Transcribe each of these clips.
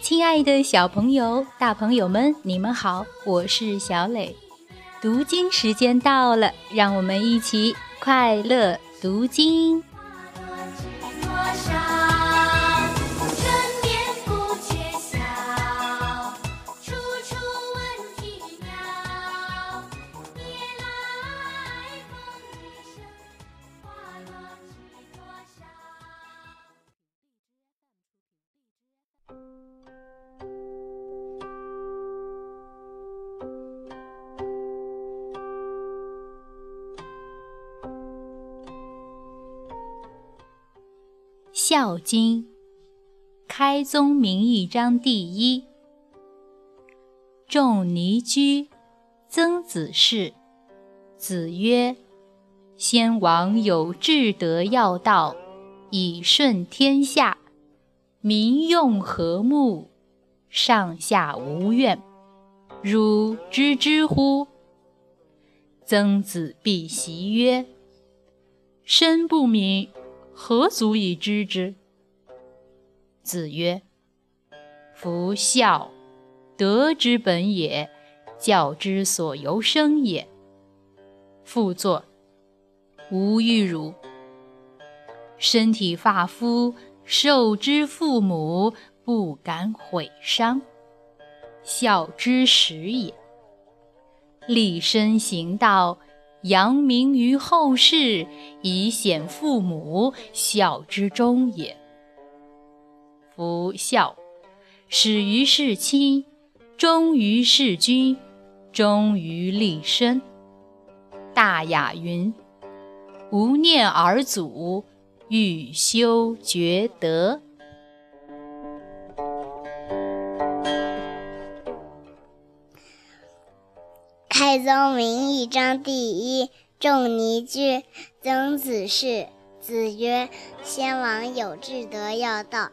亲爱的小朋友、大朋友们，你们好，我是小磊。读经时间到了，让我们一起快乐读经。《孝经》开宗明义章第一。仲尼居，曾子氏。子曰：“先王有至德要道，以顺天下，民用和睦，上下无怨。汝知之乎？”曾子必习曰：“身不敏。”何足以知之？子曰：“夫孝，德之本也，教之所由生也。”复作：“吾欲汝身体发肤，受之父母，不敢毁伤，孝之始也。立身行道。”扬名于后世，以显父母，孝之终也。夫孝，始于事亲，忠于事君，忠于立身。大雅云：“无念尔祖，欲修厥德。”开宗明义章第一。仲尼居，曾子氏。子曰：“先王有至德要道，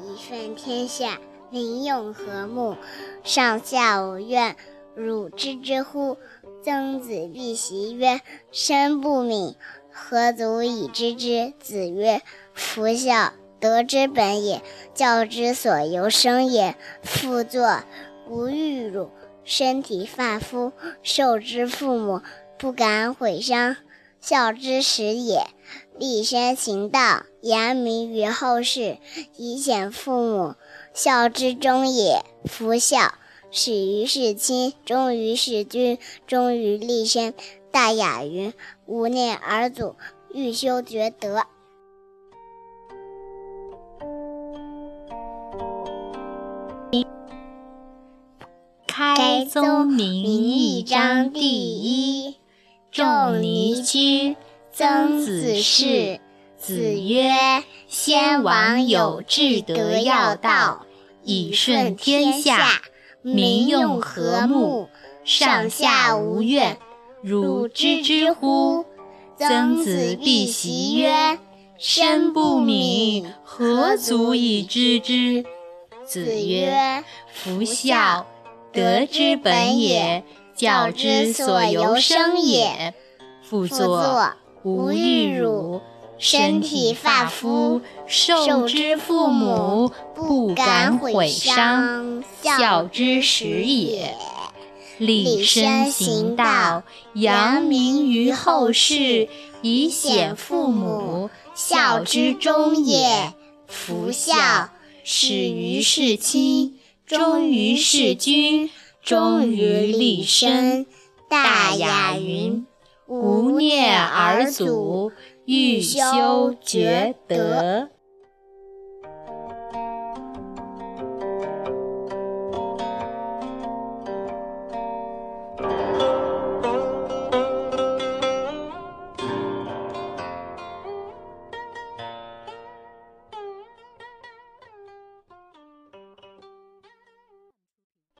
以顺天下，民用和睦，上下无怨。汝知之乎？”曾子必习曰：“身不敏，何足以知之？”子曰：“夫孝，德之本也，教之所由生也。”复作：“吾欲汝。”身体发肤，受之父母，不敢毁伤，孝之始也。立身行道，扬名于后世，以显父母，孝之终也。夫孝，始于事亲，忠于事君，忠于立身。大雅云：“无念尔祖，欲修厥德。”开宗明义章第一。仲尼居，曾子侍。子曰：“先王有至德要道，以顺天下，民用和睦，上下无怨。汝知之乎？”曾子必习曰：“身不敏，何足以知之？”子曰：“夫孝。”德之本也，教之所由生也。复作：吾欲汝身体发肤，受之父母，不敢毁伤，孝之始也。立身行道，扬名于后世，以显父母，孝之终也。夫孝，始于事亲。忠于事君，忠于立身。大雅云：“无念尔祖，欲修厥德。”